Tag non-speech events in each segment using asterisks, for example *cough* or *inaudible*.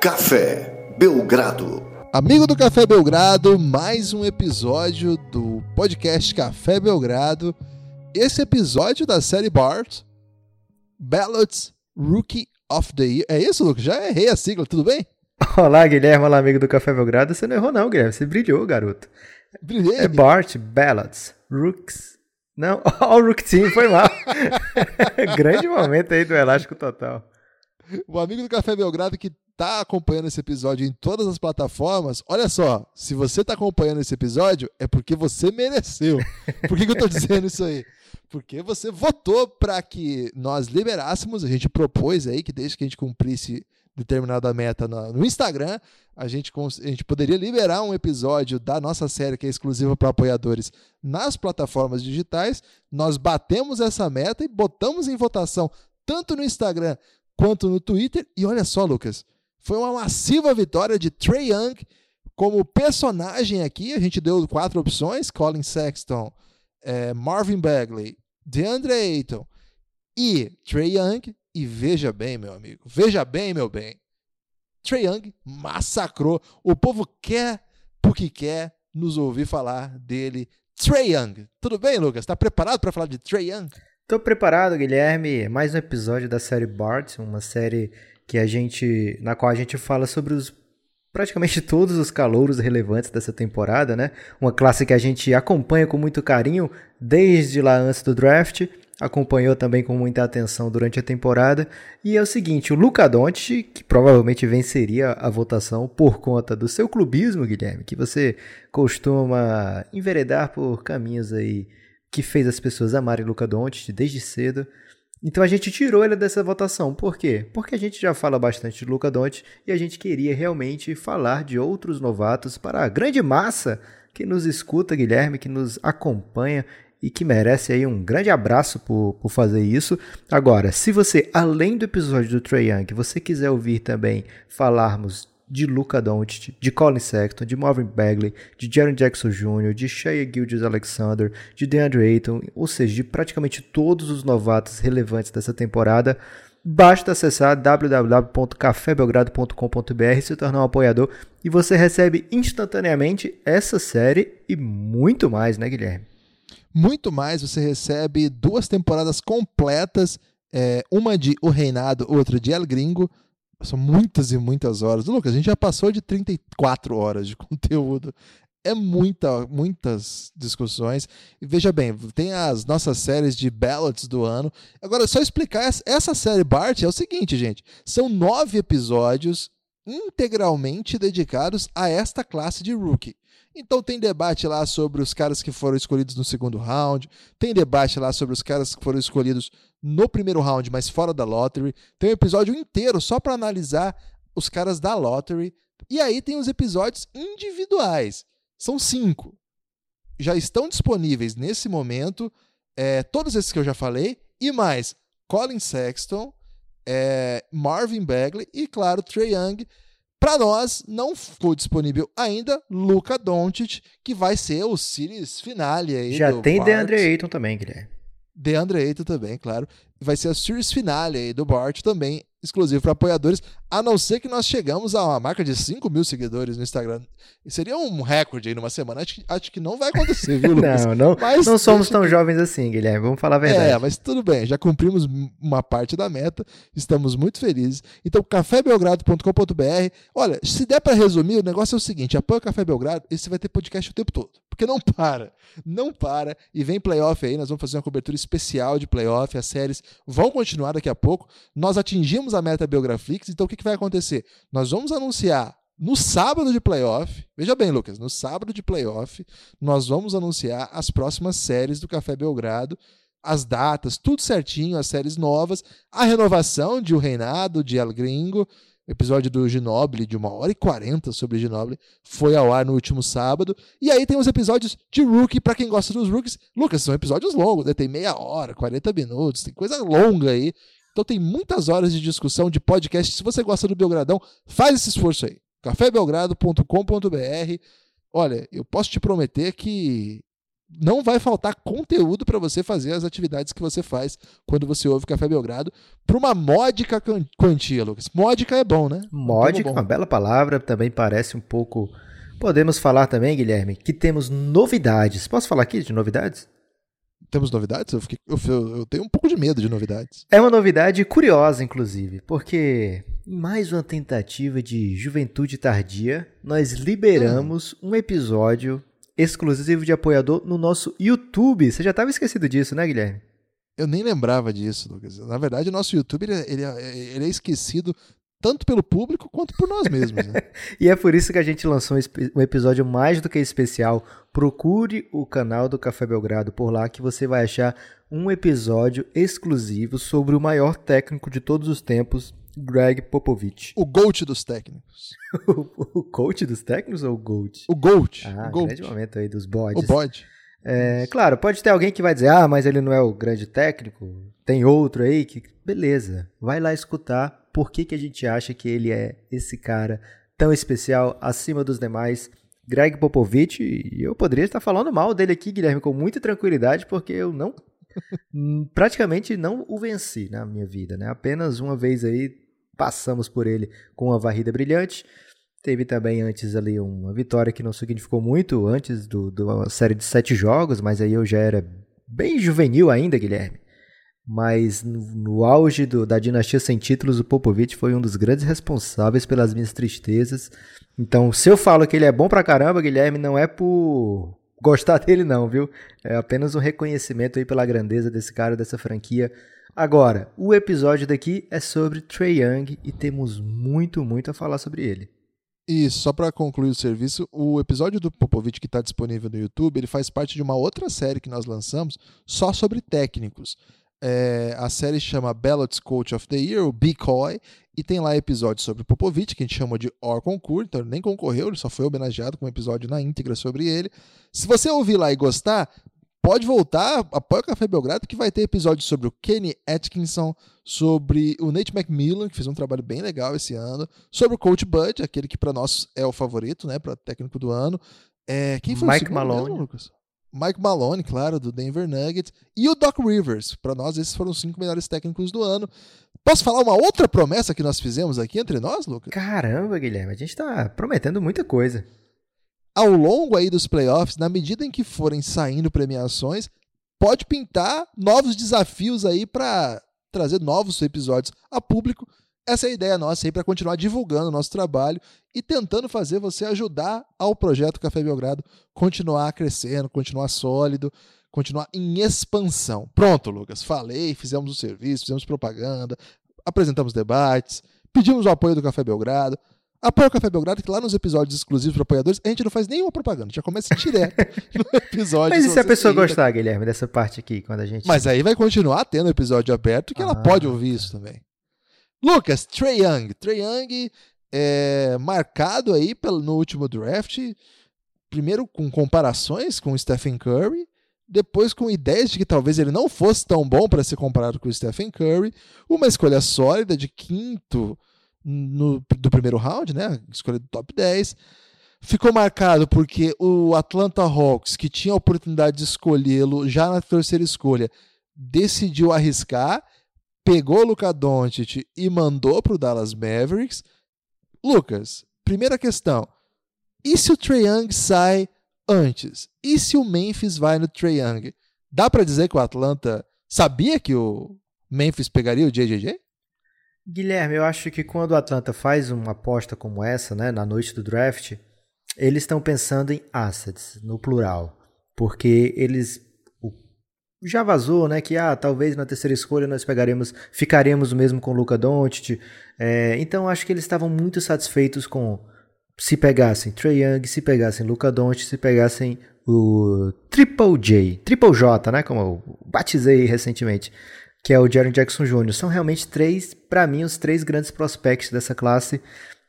Café Belgrado. Amigo do Café Belgrado, mais um episódio do podcast Café Belgrado. Esse episódio da série Bart, Ballots Rookie of the Year. É isso, Lucas? Já errei a sigla, tudo bem? *laughs* Olá, Guilherme. Olá, amigo do Café Belgrado. Você não errou, não, Guilherme. Você brilhou, garoto. Brilhei. É Bart, Ballots, Rooks. Não, *laughs* ó, o Rook Team foi mal. *laughs* Grande momento aí do Elástico Total. *laughs* O amigo do Café Belgrado que tá acompanhando esse episódio em todas as plataformas, olha só, se você tá acompanhando esse episódio, é porque você mereceu. *laughs* Por que, que eu tô dizendo isso aí? Porque você votou para que nós liberássemos, a gente propôs aí que desde que a gente cumprisse determinada meta no Instagram, a gente, a gente poderia liberar um episódio da nossa série que é exclusiva para apoiadores nas plataformas digitais. Nós batemos essa meta e botamos em votação tanto no Instagram quanto no Twitter. E olha só, Lucas, foi uma massiva vitória de Trey Young como personagem aqui. A gente deu quatro opções: Colin Sexton, é, Marvin Bagley, DeAndre Ayton e Trey Young. E veja bem, meu amigo, veja bem, meu bem. Trey Young massacrou. O povo quer, porque quer, nos ouvir falar dele. Trey Young. Tudo bem, Lucas? Está preparado para falar de Trey Young? Tô preparado, Guilherme. Mais um episódio da série Bart, uma série que a gente, na qual a gente fala sobre os praticamente *laughs* todos os calouros relevantes dessa temporada, né? Uma classe que a gente acompanha com muito carinho desde lá antes do draft acompanhou também com muita atenção durante a temporada. E é o seguinte, o Luca Doncic, que provavelmente venceria a votação por conta do seu clubismo, Guilherme, que você costuma enveredar por caminhos aí que fez as pessoas amarem Luca Doncic desde cedo. Então a gente tirou ele dessa votação. Por quê? Porque a gente já fala bastante de Luca Doncic e a gente queria realmente falar de outros novatos para a grande massa que nos escuta, Guilherme, que nos acompanha e que merece aí um grande abraço por, por fazer isso. Agora, se você, além do episódio do Trey Young, você quiser ouvir também falarmos de Luca Doncic, de Colin Sexton, de Marvin Bagley, de Jaron Jackson Jr., de Shea Gildes Alexander, de DeAndre Ayton, ou seja, de praticamente todos os novatos relevantes dessa temporada, basta acessar www.cafébelgrado.com.br, se tornar um apoiador e você recebe instantaneamente essa série e muito mais, né, Guilherme? Muito mais, você recebe duas temporadas completas, é, uma de O Reinado, outra de El Gringo. São muitas e muitas horas. Lucas, a gente já passou de 34 horas de *laughs* conteúdo. É muita, muitas discussões. E veja bem, tem as nossas séries de ballots do ano. Agora, só explicar, essa série Bart é o seguinte, gente. São nove episódios integralmente dedicados a esta classe de rookie. Então tem debate lá sobre os caras que foram escolhidos no segundo round, tem debate lá sobre os caras que foram escolhidos no primeiro round, mas fora da lottery. Tem um episódio inteiro só para analisar os caras da lottery. E aí tem os episódios individuais. São cinco. Já estão disponíveis nesse momento, é, todos esses que eu já falei, e mais Colin Sexton, é, Marvin Bagley e, claro, Trey Young para nós, não ficou disponível ainda Luca Doncic, que vai ser o series finale aí. Já tem Bart. DeAndre Ayton também, Guilherme. DeAndre Ayton também, claro. Vai ser a series finale aí do Bart também exclusivo para apoiadores, a não ser que nós chegamos a uma marca de 5 mil seguidores no Instagram. Seria um recorde aí numa semana. Acho que, acho que não vai acontecer, viu, *laughs* Lucas? não, não, mas, não somos tão jovens assim, Guilherme. Vamos falar a verdade. É, mas tudo bem. Já cumprimos uma parte da meta. Estamos muito felizes. Então, cafébelgrado.com.br. Olha, se der para resumir, o negócio é o seguinte: apoia o Café Belgrado e você vai ter podcast o tempo todo. Porque não para. Não para. E vem playoff aí. Nós vamos fazer uma cobertura especial de playoff. As séries vão continuar daqui a pouco. Nós atingimos a meta Biograflix, então o que, que vai acontecer? Nós vamos anunciar no sábado de playoff, veja bem, Lucas, no sábado de playoff, nós vamos anunciar as próximas séries do Café Belgrado, as datas, tudo certinho, as séries novas, a renovação de O Reinado, de El Gringo, episódio do Ginoble, de uma hora e quarenta sobre Ginoble, foi ao ar no último sábado. E aí tem os episódios de Rookie, para quem gosta dos Rookies. Lucas, são episódios longos, né? Tem meia hora, 40 minutos, tem coisa longa aí. Então tem muitas horas de discussão de podcast. Se você gosta do Belgradão, faz esse esforço aí. cafébelgrado.com.br. Olha, eu posso te prometer que não vai faltar conteúdo para você fazer as atividades que você faz quando você ouve Café Belgrado por uma módica quantia, Lucas. Módica é bom, né? Módica, uma bela palavra, também parece um pouco. Podemos falar também, Guilherme, que temos novidades. Posso falar aqui de novidades? Temos novidades? Eu, fiquei, eu, eu, tenho um pouco de medo de novidades. É uma novidade curiosa, inclusive, porque em mais uma tentativa de juventude tardia, nós liberamos hum. um episódio exclusivo de apoiador no nosso YouTube. Você já estava esquecido disso, né, Guilherme? Eu nem lembrava disso, Lucas. Na verdade, o nosso YouTube ele, é, ele, ele é esquecido tanto pelo público quanto por nós mesmos. Né? *laughs* e é por isso que a gente lançou um episódio mais do que especial. Procure o canal do Café Belgrado por lá que você vai achar um episódio exclusivo sobre o maior técnico de todos os tempos, Greg Popovich. O GOAT dos técnicos. *laughs* o coach dos técnicos ou o GOAT? O GOAT. Ah, o GOAT. grande momento aí dos bodes. O bode. É, claro, pode ter alguém que vai dizer, ah, mas ele não é o grande técnico, tem outro aí que... Beleza, vai lá escutar por que, que a gente acha que ele é esse cara tão especial, acima dos demais. Greg Popovich, e eu poderia estar falando mal dele aqui, Guilherme, com muita tranquilidade, porque eu não *laughs* praticamente não o venci na minha vida, né? Apenas uma vez aí passamos por ele com uma varrida brilhante. Teve também antes ali uma vitória que não significou muito, antes do, de uma série de sete jogos, mas aí eu já era bem juvenil ainda, Guilherme. Mas no, no auge do, da dinastia sem títulos, o Popovich foi um dos grandes responsáveis pelas minhas tristezas. Então, se eu falo que ele é bom pra caramba, Guilherme, não é por gostar *laughs* dele não, viu? É apenas um reconhecimento aí pela grandeza desse cara, dessa franquia. Agora, o episódio daqui é sobre Trey Young e temos muito, muito a falar sobre ele. E só para concluir o serviço, o episódio do Popovich que está disponível no YouTube, ele faz parte de uma outra série que nós lançamos só sobre técnicos. É, a série chama Ballots Coach of the Year, o BCOY, e tem lá episódios sobre Popovich, que a gente chama de Or Concur, então ele nem concorreu, ele só foi homenageado com um episódio na íntegra sobre ele. Se você ouvir lá e gostar, pode voltar, apoia o Café Belgrado, que vai ter episódios sobre o Kenny Atkinson, sobre o Nate McMillan, que fez um trabalho bem legal esse ano, sobre o Coach Bud, aquele que para nós é o favorito, né, para técnico do ano. É, quem foi Mike Malone. Mesmo, Lucas? Mike Malone, claro, do Denver Nuggets, e o Doc Rivers. Para nós, esses foram os cinco melhores técnicos do ano. Posso falar uma outra promessa que nós fizemos aqui entre nós, Lucas? Caramba, Guilherme, a gente está prometendo muita coisa ao longo aí dos playoffs, na medida em que forem saindo premiações, pode pintar novos desafios aí para trazer novos episódios a público. Essa é a ideia nossa aí para continuar divulgando o nosso trabalho e tentando fazer você ajudar ao projeto Café Belgrado continuar crescendo, continuar sólido, continuar em expansão. Pronto, Lucas, falei, fizemos o serviço, fizemos propaganda, apresentamos debates, pedimos o apoio do Café Belgrado. Apoia o Café Belgrado, que lá nos episódios exclusivos para apoiadores, a gente não faz nenhuma propaganda, já começa direto *laughs* no episódio. Mas e se a pessoa gostar, Guilherme, dessa parte aqui, quando a gente. Mas aí vai continuar tendo episódio aberto, que ah, ela pode ouvir isso também. Lucas, Trey Young. Trey Young é marcado aí pelo, no último draft, primeiro com comparações com o Stephen Curry, depois com ideias de que talvez ele não fosse tão bom para ser comparado com o Stephen Curry, uma escolha sólida de quinto no, do primeiro round, né? Escolha do top 10. Ficou marcado porque o Atlanta Hawks, que tinha a oportunidade de escolhê-lo já na terceira escolha, decidiu arriscar, pegou o Luka Doncic e mandou para o Dallas Mavericks. Lucas, primeira questão. E se o Trae Young sai antes? E se o Memphis vai no Trae Young? Dá para dizer que o Atlanta sabia que o Memphis pegaria o JJJ? Guilherme, eu acho que quando o Atlanta faz uma aposta como essa, né, na noite do draft, eles estão pensando em assets, no plural. Porque eles. Já vazou, né? Que ah, talvez na terceira escolha nós pegaremos, ficaremos mesmo com o Luca Doncic. É, então acho que eles estavam muito satisfeitos com se pegassem Trey Young, se pegassem Luca Doncic, se pegassem o Triple J, Triple J, né? Como eu batizei recentemente que é o Jaron Jackson Jr. São realmente três, para mim, os três grandes prospects dessa classe,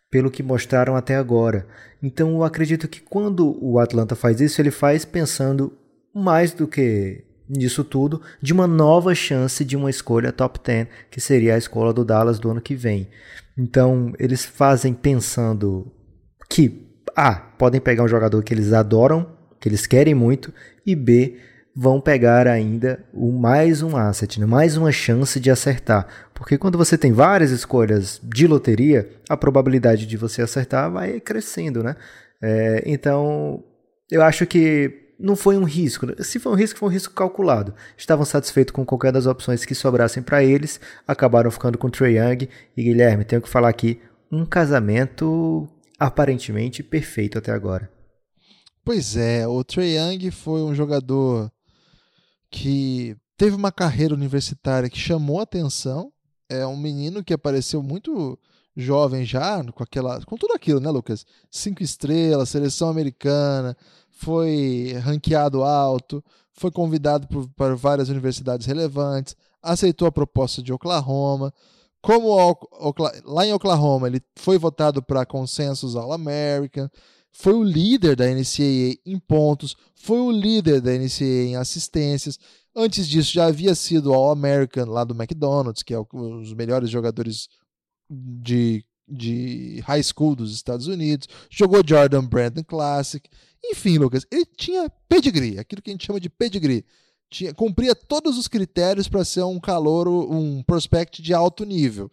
pelo que mostraram até agora. Então eu acredito que quando o Atlanta faz isso, ele faz pensando mais do que nisso tudo, de uma nova chance de uma escolha top 10, que seria a escola do Dallas do ano que vem. Então eles fazem pensando que, ah, podem pegar um jogador que eles adoram, que eles querem muito, e B, vão pegar ainda o mais um asset, né? mais uma chance de acertar. Porque quando você tem várias escolhas de loteria, a probabilidade de você acertar vai crescendo, né? É, então, eu acho que não foi um risco. Se foi um risco, foi um risco calculado. Estavam satisfeitos com qualquer das opções que sobrassem para eles, acabaram ficando com Trey Young e Guilherme. Tenho que falar aqui, um casamento aparentemente perfeito até agora. Pois é, o Trey Young foi um jogador que teve uma carreira universitária que chamou atenção. É um menino que apareceu muito jovem já, com aquela, com tudo aquilo, né, Lucas? Cinco estrelas, seleção americana, foi ranqueado alto, foi convidado para várias universidades relevantes, aceitou a proposta de Oklahoma. Como lá em Oklahoma ele foi votado para consensus All-American, foi o líder da NCAA em pontos, foi o líder da NCAA em assistências. Antes disso, já havia sido All-American lá do McDonald's, que é um dos melhores jogadores de, de high school dos Estados Unidos. Jogou Jordan Brandon Classic. Enfim, Lucas, ele tinha pedigree, aquilo que a gente chama de pedigree. Tinha, cumpria todos os critérios para ser um calouro, um prospect de alto nível.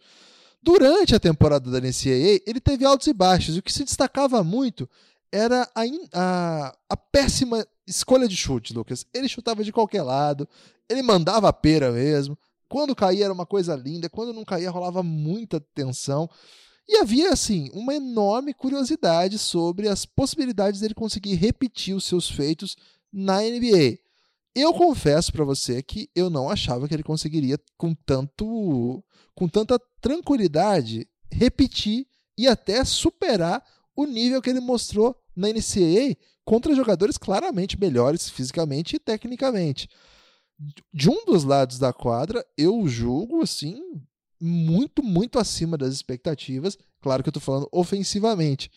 Durante a temporada da NCAA, ele teve altos e baixos. E o que se destacava muito era a, a, a, péssima escolha de chute, Lucas. Ele chutava de qualquer lado, ele mandava a pera mesmo. Quando caía era uma coisa linda, quando não caía rolava muita tensão. E havia, assim, uma enorme curiosidade sobre as possibilidades dele conseguir repetir os seus feitos na NBA. Eu confesso para você que eu não achava que ele conseguiria com tanto com tanta tranquilidade repetir e até superar o nível que ele mostrou na NCAA contra jogadores claramente melhores fisicamente e tecnicamente. De um dos lados da quadra, eu julgo assim muito, muito acima das expectativas. Claro que eu estou falando ofensivamente.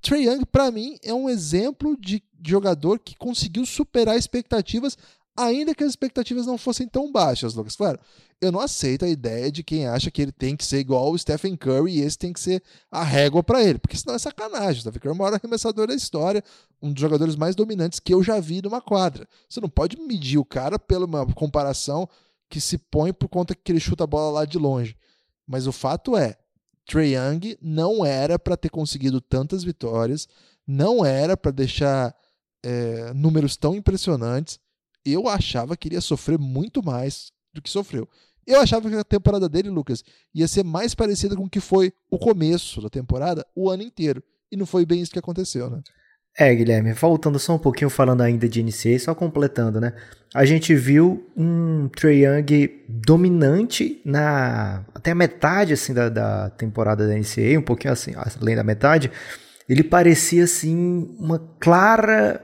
Trey Young, para mim, é um exemplo de jogador que conseguiu superar expectativas, ainda que as expectativas não fossem tão baixas, Lucas. Claro, eu não aceito a ideia de quem acha que ele tem que ser igual o Stephen Curry e esse tem que ser a régua para ele, porque senão é sacanagem. O Stephen Curry é o maior arremessador da história, um dos jogadores mais dominantes que eu já vi numa quadra. Você não pode medir o cara pela uma comparação que se põe por conta que ele chuta a bola lá de longe. Mas o fato é, Trey Young não era para ter conseguido tantas vitórias, não era para deixar é, números tão impressionantes. Eu achava que ele ia sofrer muito mais do que sofreu. Eu achava que a temporada dele, Lucas, ia ser mais parecida com o que foi o começo da temporada, o ano inteiro. E não foi bem isso que aconteceu, né? É, Guilherme, voltando só um pouquinho falando ainda de NCAA, só completando, né? A gente viu um Trae Young dominante na até a metade assim da, da temporada da NCAA, um pouquinho assim, além da metade, ele parecia assim uma clara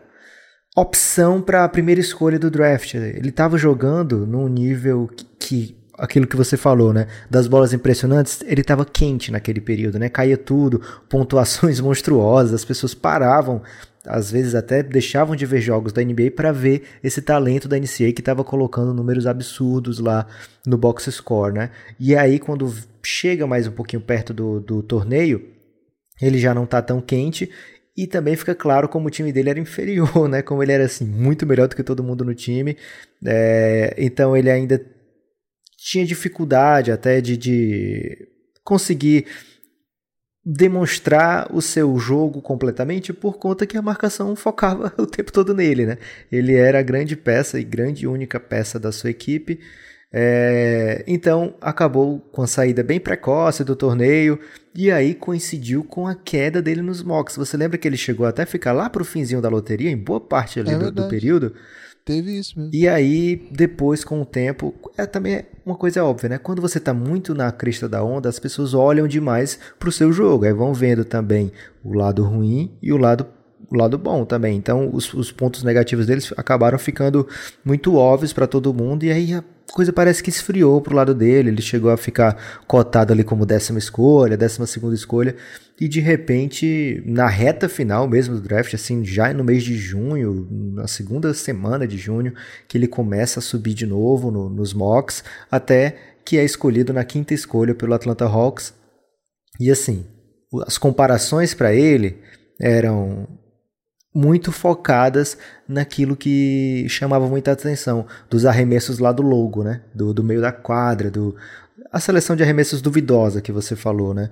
opção para a primeira escolha do draft. Ele estava jogando num nível que, que aquilo que você falou, né? Das bolas impressionantes, ele estava quente naquele período, né? Caía tudo, pontuações *laughs* monstruosas, as pessoas paravam, às vezes até deixavam de ver jogos da NBA para ver esse talento da NCAA que estava colocando números absurdos lá no box score, né? E aí quando chega mais um pouquinho perto do, do torneio, ele já não está tão quente e também fica claro como o time dele era inferior, né? Como ele era assim muito melhor do que todo mundo no time. É, então ele ainda tinha dificuldade até de, de conseguir demonstrar o seu jogo completamente por conta que a marcação focava *laughs* o tempo todo nele, né? Ele era a grande peça e grande única peça da sua equipe. É, então acabou com a saída bem precoce do torneio e aí coincidiu com a queda dele nos mocks. Você lembra que ele chegou até ficar lá pro finzinho da loteria, em boa parte ali é do, do período? Teve isso mesmo. E aí, depois, com o tempo, é também uma coisa óbvia, né? Quando você tá muito na crista da onda, as pessoas olham demais pro seu jogo. Aí vão vendo também o lado ruim e o lado o lado bom também. Então, os, os pontos negativos deles acabaram ficando muito óbvios para todo mundo. E aí a coisa parece que esfriou pro lado dele. Ele chegou a ficar cotado ali como décima escolha, décima segunda escolha. E de repente, na reta final mesmo do draft, assim, já no mês de junho, na segunda semana de junho, que ele começa a subir de novo no, nos mocks, até que é escolhido na quinta escolha pelo Atlanta Hawks. E assim, as comparações para ele eram muito focadas naquilo que chamava muita atenção, dos arremessos lá do logo, né? Do, do meio da quadra, do, a seleção de arremessos duvidosa que você falou, né?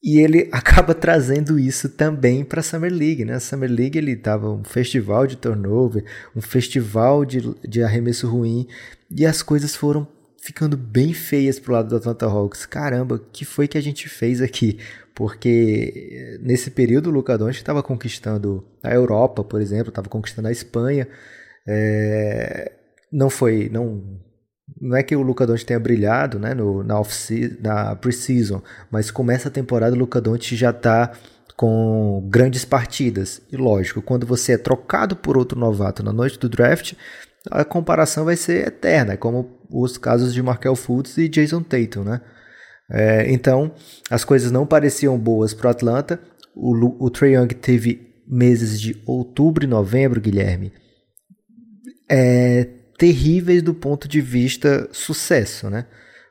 E ele *laughs* acaba trazendo isso também para a Summer League, né? A Summer League ele tava um festival de turnover, um festival de, de arremesso ruim, e as coisas foram ficando bem feias pro lado do Atlanta Hawks. Caramba, que foi que a gente fez aqui? Porque eh, nesse período o Luca Doncic estava conquistando a Europa, por exemplo, estava conquistando a Espanha. É... Não foi, não, não é que o Luca Doncic tenha brilhado, né, no, na off na pre-season, mas começa a temporada o Luca Doncic já está com grandes partidas. E lógico, quando você é trocado por outro novato na noite do draft, a comparação vai ser eterna, como os casos de Markel Fultz e Jason Tatum, né? É, então, as coisas não pareciam boas para o Atlanta. O, o Trae Young teve meses de outubro e novembro, Guilherme, é, terríveis do ponto de vista sucesso, né?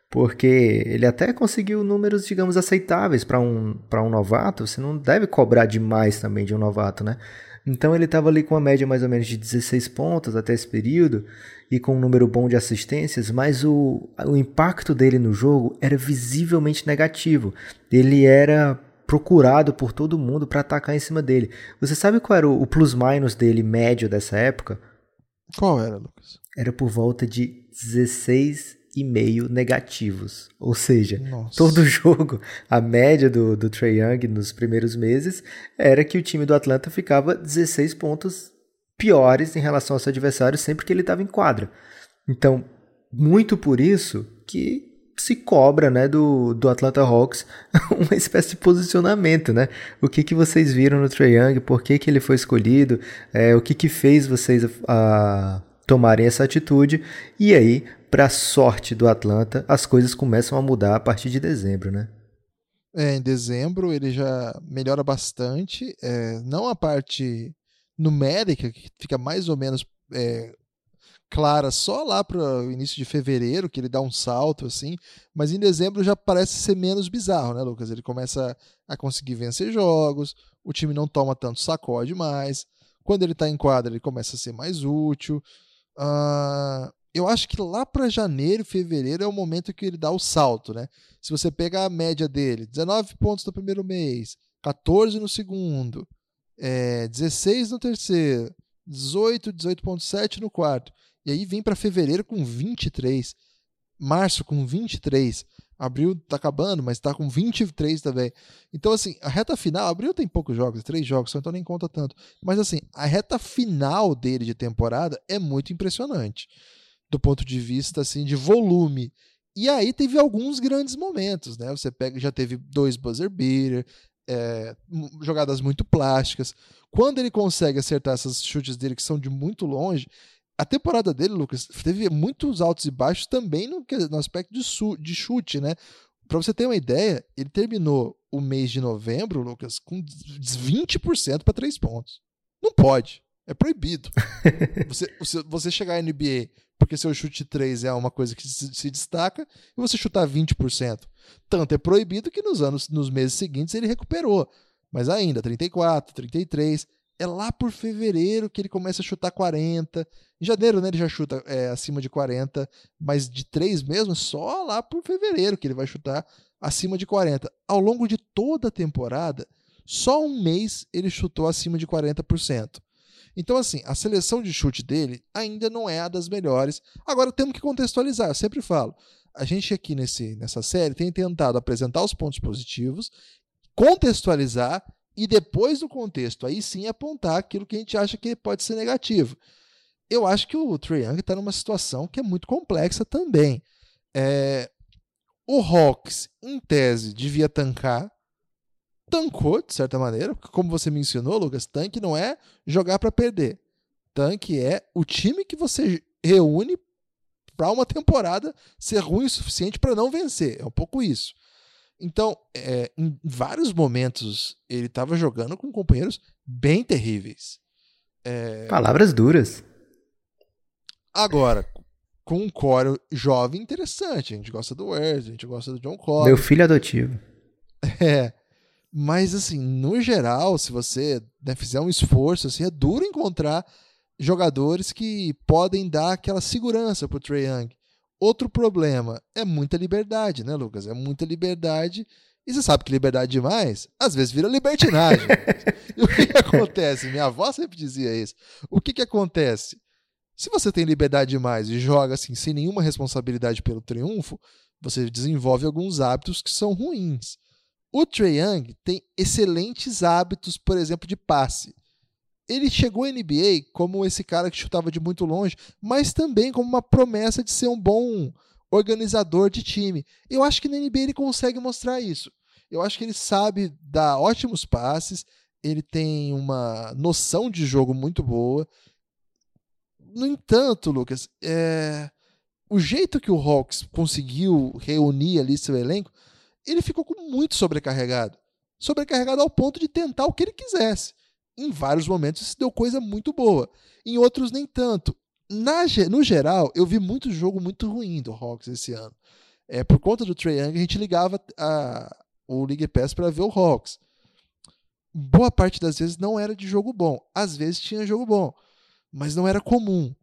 Porque ele até conseguiu números, digamos, aceitáveis para um, um novato. Você não deve cobrar demais também de um novato, né? Então ele estava ali com uma média mais ou menos de 16 pontos até esse período e com um número bom de assistências, mas o, o impacto dele no jogo era visivelmente negativo. Ele era procurado por todo mundo para atacar em cima dele. Você sabe qual era o, o plus-minus dele médio dessa época? Qual era, Lucas? Era por volta de 16 e meio negativos. Ou seja, Nossa. todo *laughs* jogo, a média do, do Trae Young nos primeiros meses era que o time do Atlanta ficava 16 pontos piores em relação ao seu adversário sempre que ele estava em quadra. Então, muito por isso que se cobra né, do, do Atlanta Hawks *laughs* uma espécie de posicionamento, né? O que, que vocês viram no Trae Young, por que, que ele foi escolhido, é, o que, que fez vocês a, tomarem essa atitude, e aí para sorte do Atlanta, as coisas começam a mudar a partir de dezembro, né? É, em dezembro ele já melhora bastante, é, não a parte numérica, que fica mais ou menos é, clara só lá para o início de fevereiro, que ele dá um salto assim, mas em dezembro já parece ser menos bizarro, né, Lucas? Ele começa a conseguir vencer jogos, o time não toma tanto sacode mais, quando ele está em quadra ele começa a ser mais útil. Uh, eu acho que lá para janeiro, fevereiro é o momento que ele dá o salto, né? Se você pegar a média dele, 19 pontos no primeiro mês, 14 no segundo, é, 16 no terceiro, 18, 18.7 no quarto, e aí vem para fevereiro com 23, março com 23, abril tá acabando, mas tá com 23 também. Então assim, a reta final, abril tem poucos jogos, três jogos, então nem conta tanto. Mas assim, a reta final dele de temporada é muito impressionante do ponto de vista assim de volume. E aí teve alguns grandes momentos, né? Você pega, já teve dois buzzer beater, é, jogadas muito plásticas. Quando ele consegue acertar essas chutes dele que são de muito longe, a temporada dele, Lucas, teve muitos altos e baixos também no, no aspecto de, de chute, né? Para você ter uma ideia, ele terminou o mês de novembro, Lucas, com 20% para três pontos. Não pode. É proibido. *laughs* você, você, você chegar à NBA porque seu chute 3 é uma coisa que se, se, destaca e você chutar 20%. Tanto é proibido que nos anos, nos meses seguintes ele recuperou. Mas ainda, 34, 33. É lá por fevereiro que ele começa a chutar 40. Em janeiro, né, ele já chuta é, acima de 40, mas de 3 mesmo, só lá por fevereiro que ele vai chutar acima de 40. Ao longo de toda a temporada, só um mês ele chutou acima de 40%. Então, assim, a seleção de chute dele ainda não é a das melhores. Agora temos que contextualizar, eu sempre falo. A gente aqui nesse, nessa série tem tentado apresentar os pontos positivos, contextualizar e depois do contexto, aí sim apontar aquilo que a gente acha que pode ser negativo. Eu acho que o Trae Young está numa situação que é muito complexa também. É, o Hawks, em tese, devia tancar, tancou, de certa maneira, como você mencionou, Lucas, tanque não é jogar para perder. Tanque é o time que você reúne para uma temporada ser ruim o suficiente para não vencer. É um pouco isso. Então, é, em vários momentos, ele estava jogando com companheiros bem terríveis. É... Palavras duras. Agora, com um core jovem interessante. A gente gosta do Wes, a gente gosta do John Collins. Meu filho adotivo. É. Mas, assim, no geral, se você né, fizer um esforço, assim, é duro encontrar jogadores que podem dar aquela segurança pro Trae Young. Outro problema é muita liberdade, né, Lucas? É muita liberdade. E você sabe que liberdade demais, às vezes vira libertinagem. *laughs* e o que, que, acontece? Minha avó sempre dizia isso. O que, que acontece? Se você tem liberdade demais e joga assim, sem nenhuma responsabilidade pelo triunfo, você desenvolve alguns hábitos que são ruins. O Trae Young tem excelentes hábitos, por exemplo, de passe. Ele chegou à NBA como esse cara que chutava de muito longe, mas também como uma promessa de ser um bom organizador de time. Eu acho que na NBA ele consegue mostrar isso. Eu acho que ele sabe dar ótimos passes, ele tem uma noção de jogo muito boa. No entanto, Lucas, é... o jeito que o Hawks conseguiu reunir ali seu elenco ele ficou muito sobrecarregado. Sobrecarregado ao ponto de tentar o que ele quisesse. Em vários momentos isso deu coisa muito boa. Em outros, nem tanto. Na, no geral, eu vi muito jogo muito ruim do Hawks esse ano. É, por conta do Trae Young, a gente ligava a, o League Pass para ver o Hawks. Boa parte das vezes não era de jogo bom. Às vezes tinha jogo bom, mas não era comum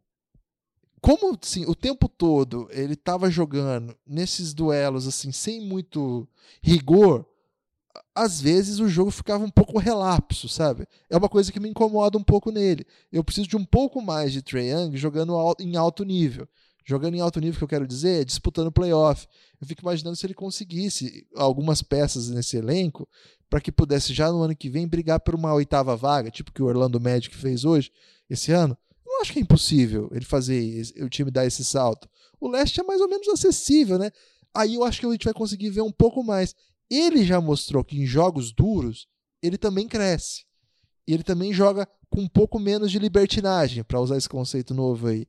como assim, o tempo todo ele estava jogando nesses duelos assim sem muito rigor, às vezes o jogo ficava um pouco relapso, sabe? É uma coisa que me incomoda um pouco nele. Eu preciso de um pouco mais de Trae Young jogando em alto nível. Jogando em alto nível, que eu quero dizer, é disputando playoff. Eu fico imaginando se ele conseguisse algumas peças nesse elenco para que pudesse já no ano que vem brigar por uma oitava vaga, tipo que o Orlando Magic fez hoje, esse ano não acho que é impossível ele fazer o time dar esse salto. O leste é mais ou menos acessível, né? Aí eu acho que a gente vai conseguir ver um pouco mais. Ele já mostrou que em jogos duros ele também cresce. E ele também joga com um pouco menos de libertinagem, para usar esse conceito novo aí.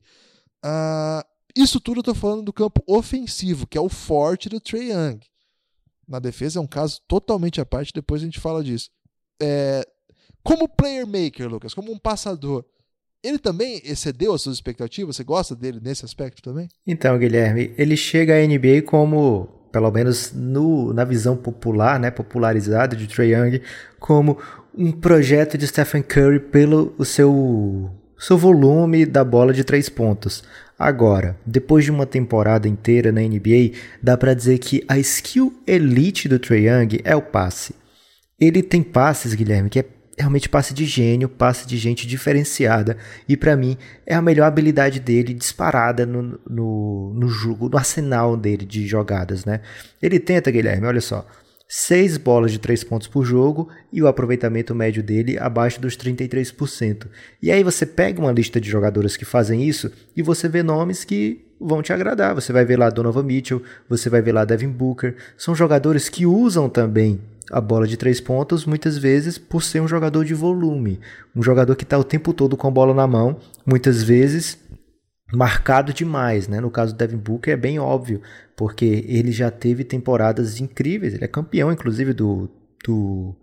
Uh, isso tudo eu tô falando do campo ofensivo, que é o forte do Trey Young. Na defesa é um caso totalmente à parte, depois a gente fala disso. É, como player maker, Lucas, como um passador, ele também excedeu as suas expectativas? Você gosta dele nesse aspecto também? Então, Guilherme, ele chega à NBA como, pelo menos no, na visão popular, né, popularizada de Trae Young, como um projeto de Stephen Curry pelo o seu, seu volume da bola de três pontos. Agora, depois de uma temporada inteira na NBA, dá para dizer que a skill elite do Trae Young é o passe. Ele tem passes, Guilherme, que é realmente passe de gênio, passe de gente diferenciada. E para mim é a melhor habilidade dele disparada no, no, no jogo, no arsenal dele de jogadas, né? Ele tenta, Guilherme, olha só. seis bolas de três pontos por jogo e o aproveitamento médio dele abaixo dos 33%. E aí você pega uma lista de jogadores que fazem isso e você vê nomes que vão te agradar. Você vai ver lá Donovan Mitchell, você vai ver lá Devin Booker. São jogadores que usam também a bola de três pontos, muitas vezes por ser um jogador de volume, um jogador que está o tempo todo com a bola na mão, muitas vezes marcado demais, né? No caso do Devin Booker é bem óbvio, porque ele já teve temporadas incríveis, ele é campeão inclusive do, do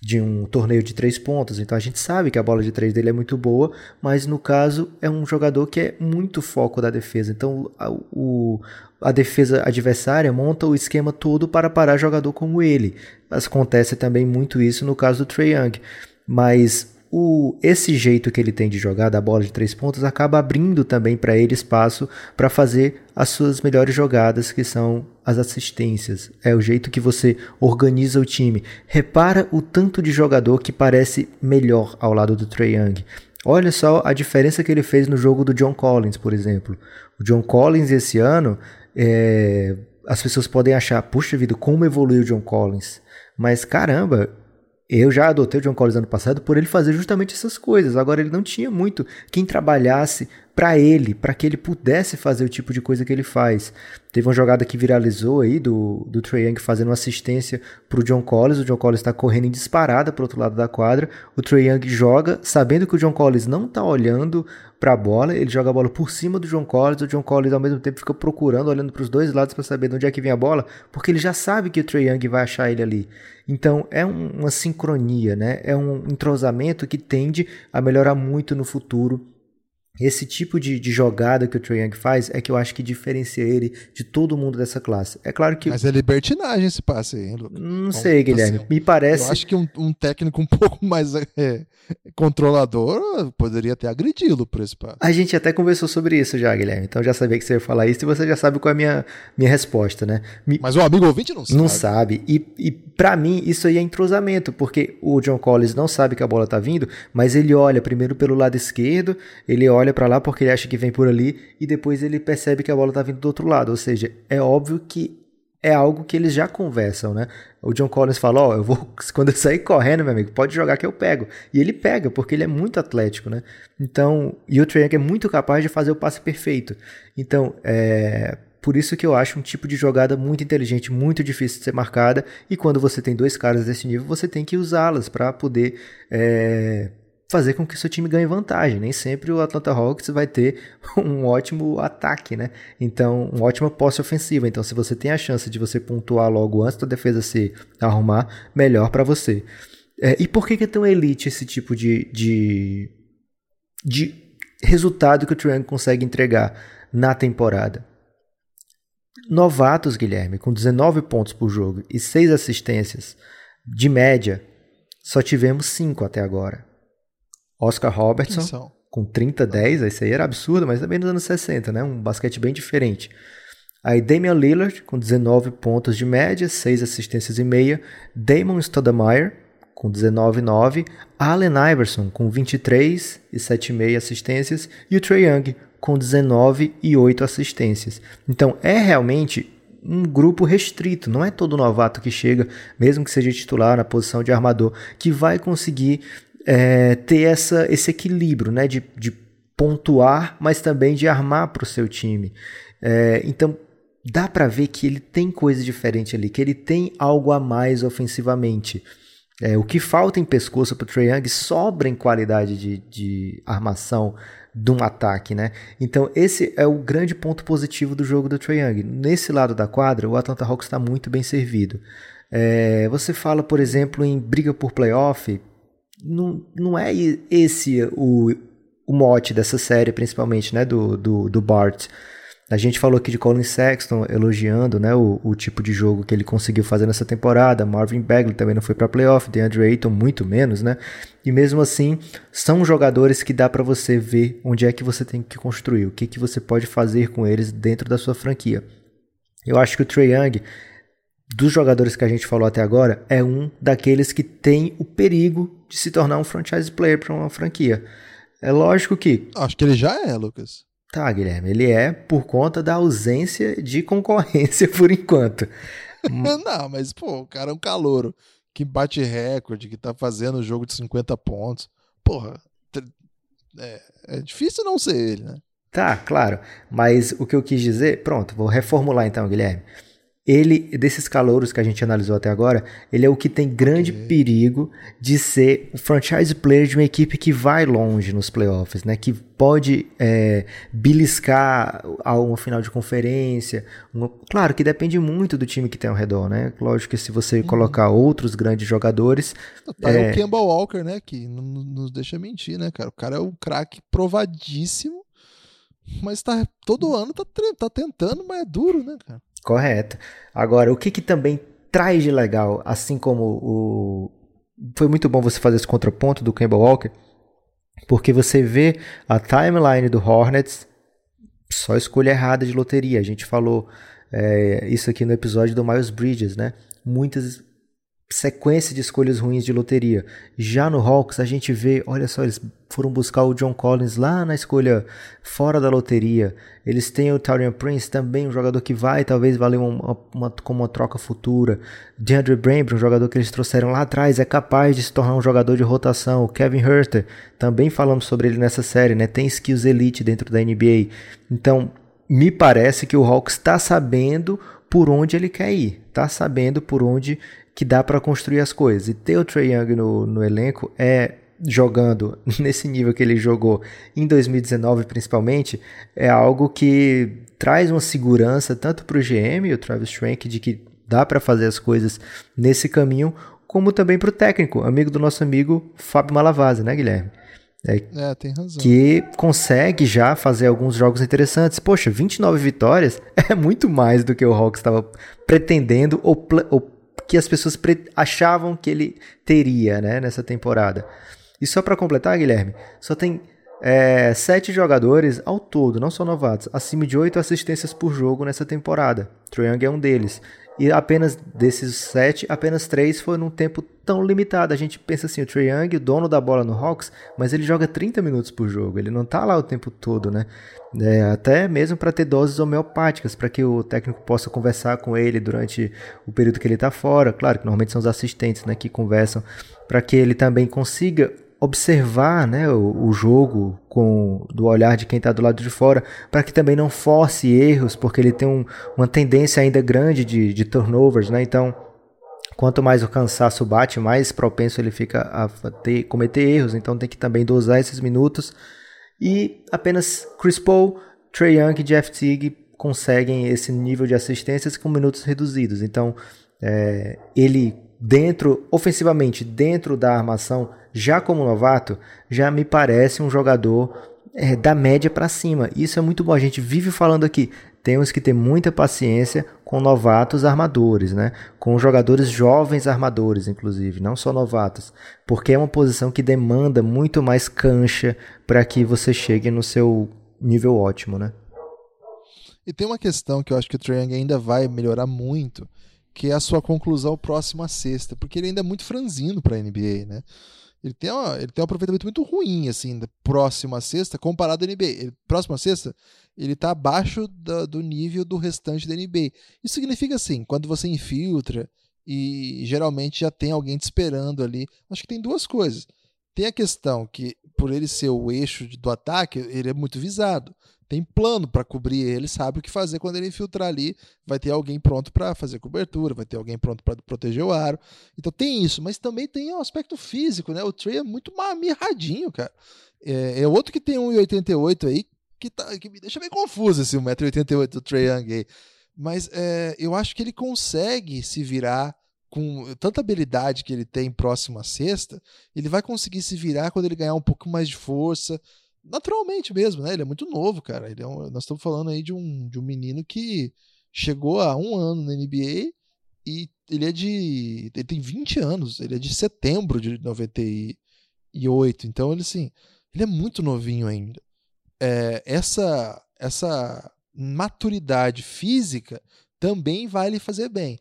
de um torneio de três pontos, então a gente sabe que a bola de três dele é muito boa, mas no caso é um jogador que é muito foco da defesa, então a, o, a defesa adversária monta o esquema todo para parar jogador como ele. Mas acontece também muito isso no caso do Trey Young, mas o, esse jeito que ele tem de jogar da bola de três pontos acaba abrindo também para ele espaço para fazer as suas melhores jogadas, que são as assistências. É o jeito que você organiza o time. Repara o tanto de jogador que parece melhor ao lado do Trey Young. Olha só a diferença que ele fez no jogo do John Collins, por exemplo. O John Collins esse ano, é, as pessoas podem achar, puxa vida, como evoluiu o John Collins. Mas caramba, eu já adotei o John Collins ano passado por ele fazer justamente essas coisas. Agora ele não tinha muito quem trabalhasse para ele, para que ele pudesse fazer o tipo de coisa que ele faz. Teve uma jogada que viralizou aí do, do Trae Young fazendo uma assistência para o John Collins. O John Collins está correndo em disparada para outro lado da quadra. O Trae Young joga, sabendo que o John Collins não está olhando para a bola, ele joga a bola por cima do John Collins. O John Collins ao mesmo tempo fica procurando, olhando para os dois lados para saber de onde é que vem a bola, porque ele já sabe que o Trae Young vai achar ele ali. Então é um, uma sincronia, né? É um entrosamento que tende a melhorar muito no futuro esse tipo de, de, jogada que o Trae Young faz é que eu acho que diferencia ele de todo mundo dessa classe. É claro que. Mas é libertinagem esse passe aí, hein, Lucas? Não sei, Guilherme. Assim, Me parece. Eu acho que um, um técnico *laughs* um pouco mais é, controlador poderia até agredi-lo por esse passe. A gente até conversou sobre isso já, Guilherme. Então já sabia que você ia falar isso e você já sabe qual é a minha, minha resposta, né? Me... Mas o amigo ouvinte não sabe. Não sabe. E, e para mim, isso aí é entrosamento, porque o John Collins não sabe que a bola tá vindo, mas ele olha primeiro pelo lado esquerdo, ele olha para lá porque ele acha que vem por ali e depois ele percebe que a bola tá vindo do outro lado. Ou seja, é óbvio que é algo que eles já conversam, né? O John Collins fala, ó, oh, eu vou *laughs* quando eu sair correndo, meu amigo, pode jogar que eu pego. E ele pega, porque ele é muito atlético, né? Então, e o Trae é muito capaz de fazer o passe perfeito. Então, é por isso que eu acho um tipo de jogada muito inteligente, muito difícil de ser marcada. E quando você tem dois caras desse nível, você tem que usá-las para poder é, fazer com que seu time ganhe vantagem. Nem sempre o Atlanta Hawks vai ter *laughs* um ótimo ataque, né? Então, uma ótima posse ofensiva. Então, se você tem a chance de você pontuar logo antes da defesa se arrumar, melhor para você. É, e por que, que é tão elite esse tipo de, de, de resultado que o Triangle consegue entregar na temporada? Novatos, Guilherme, com 19 pontos por jogo e 6 assistências, de média, só tivemos 5 até agora. Oscar Robertson Atenção. com 30 10, isso aí era absurdo, mas também nos anos 60, né? Um basquete bem diferente. Aí Damian Lillard com 19 pontos de média, 6 assistências e meia, Damon Stoudemire com 19 9, Allen Iverson com 23 e 7,5 assistências e o Trey Young com 19 e 8 assistências. Então é realmente um grupo restrito, não é todo novato que chega, mesmo que seja titular na posição de armador, que vai conseguir é, ter essa, esse equilíbrio né, de, de pontuar, mas também de armar para o seu time. É, então dá para ver que ele tem coisa diferente ali, que ele tem algo a mais ofensivamente. É, o que falta em pescoço para o Trae Young sobra em qualidade de, de armação de um ataque, né? Então esse é o grande ponto positivo do jogo do Trae Young. Nesse lado da quadra, o Atlanta Hawks está muito bem servido. É, você fala, por exemplo, em briga por playoff, não, não é esse o, o mote dessa série, principalmente, né, do, do, do Bart. A gente falou aqui de Colin Sexton elogiando né, o, o tipo de jogo que ele conseguiu fazer nessa temporada. Marvin Bagley também não foi para playoff, DeAndre Ayton muito menos, né? E mesmo assim, são jogadores que dá para você ver onde é que você tem que construir, o que, que você pode fazer com eles dentro da sua franquia. Eu acho que o Trae Young dos jogadores que a gente falou até agora, é um daqueles que tem o perigo de se tornar um franchise player para uma franquia. É lógico que. Acho que ele já é, Lucas. Tá, Guilherme, ele é por conta da ausência de concorrência *laughs* por enquanto. *laughs* Não, mas, pô, o cara é um calouro que bate recorde, que tá fazendo jogo de 50 pontos. Porra, é, é difícil não ser ele, né? Tá, claro. Mas o que eu quis dizer, pronto, vou reformular então, Guilherme ele, desses calouros que a gente analisou até agora, ele é o que tem grande okay. perigo de ser o franchise player de uma equipe que vai longe nos playoffs, né? Que pode é, beliscar a uma final de conferência. Uma... Claro que depende muito do time que tem ao redor, né? Lógico que se você uhum. colocar outros grandes jogadores. Tá é... o Kemba Walker, né? Que não nos deixa mentir, né, cara? O cara é um craque provadíssimo, mas tá, todo ano tá, tá tentando, mas é duro, né, cara? Correto. Agora, o que, que também traz de legal, assim como o. Foi muito bom você fazer esse contraponto do Campbell Walker, porque você vê a timeline do Hornets, só escolha errada de loteria. A gente falou é, isso aqui no episódio do Miles Bridges, né? Muitas sequência de escolhas ruins de loteria. Já no Hawks a gente vê, olha só, eles foram buscar o John Collins lá na escolha fora da loteria. Eles têm o Taurian Prince também, um jogador que vai talvez valer uma, uma, como uma troca futura. DeAndre Brambry, um jogador que eles trouxeram lá atrás, é capaz de se tornar um jogador de rotação. O Kevin Herter, também falamos sobre ele nessa série, né? Tem skills elite dentro da NBA. Então, me parece que o Hawks está sabendo por onde ele quer ir, está sabendo por onde que dá para construir as coisas. E ter o Trae Young no, no elenco é jogando *laughs* nesse nível que ele jogou em 2019 principalmente, é algo que traz uma segurança tanto para o GM, o Travis Schwenk, de que dá para fazer as coisas nesse caminho, como também para o técnico, amigo do nosso amigo Fábio Malavase, né, Guilherme? É, é, tem razão. Que consegue já fazer alguns jogos interessantes. Poxa, 29 vitórias *laughs* é muito mais do que o Hawks estava pretendendo ou, ou, que as pessoas achavam que ele teria né, nessa temporada. E só para completar, Guilherme, só tem é, sete jogadores ao todo, não só novatos, acima de oito assistências por jogo nessa temporada. Trae Young é um deles. E apenas desses sete, apenas três foi num tempo tão limitado. A gente pensa assim, o Trae Young, o dono da bola no Hawks, mas ele joga 30 minutos por jogo. Ele não tá lá o tempo todo, né? É, até mesmo para ter doses homeopáticas, para que o técnico possa conversar com ele durante o período que ele está fora. Claro que normalmente são os assistentes né, que conversam, para que ele também consiga observar né, o, o, jogo com do olhar de quem está do lado de fora, para que também não force erros, porque ele tem um, uma tendência ainda grande de, de turnovers, né? Então, quanto mais o cansaço bate, mais propenso ele fica a ter, cometer erros. Então, tem que também dosar esses minutos. E apenas Chris Paul, Trey Young e Jeff Teague conseguem esse nível de assistências com minutos reduzidos. Então, é, ele dentro, ofensivamente, dentro da armação, já como novato, já me parece um jogador é, da média para cima. Isso é muito bom. A gente vive falando aqui. Temos que ter muita paciência com novatos armadores, né? Com jogadores jovens armadores, inclusive, não só novatos, porque é uma posição que demanda muito mais cancha para que você chegue no seu nível ótimo, né? E tem uma questão que eu acho que o Trae ainda vai melhorar muito, que é a sua conclusão próxima à sexta, porque ele ainda é muito franzino para a NBA, né? Ele tem, uma, ele tem um aproveitamento muito ruim, assim, da próxima sexta, comparado à NBA. Ele, próxima sexta, ele está abaixo da, do nível do restante da NBA. Isso significa assim, quando você infiltra e geralmente já tem alguém te esperando ali. Acho que tem duas coisas. Tem a questão que, por ele ser o eixo do ataque, ele é muito visado tem plano para cobrir ele, sabe o que fazer quando ele infiltrar ali, vai ter alguém pronto para fazer cobertura, vai ter alguém pronto para proteger o aro. Então tem isso, mas também tem o aspecto físico, né? O Trey é muito mirradinho, cara. É, é outro que tem 1,88 aí, que, tá, que me deixa bem confuso esse 1,88m do Trey Young aí. Mas é, eu acho que ele consegue se virar com tanta habilidade que ele tem próximo à sexta, ele vai conseguir se virar quando ele ganhar um pouco mais de força, naturalmente mesmo, né? Ele é muito novo, cara. Ele é um, nós estamos falando aí de um, de um menino que chegou há um ano na NBA e ele é de. Ele tem 20 anos, ele é de setembro de 98. Então, ele assim, ele é muito novinho ainda. É, essa, essa maturidade física também vai lhe fazer bem.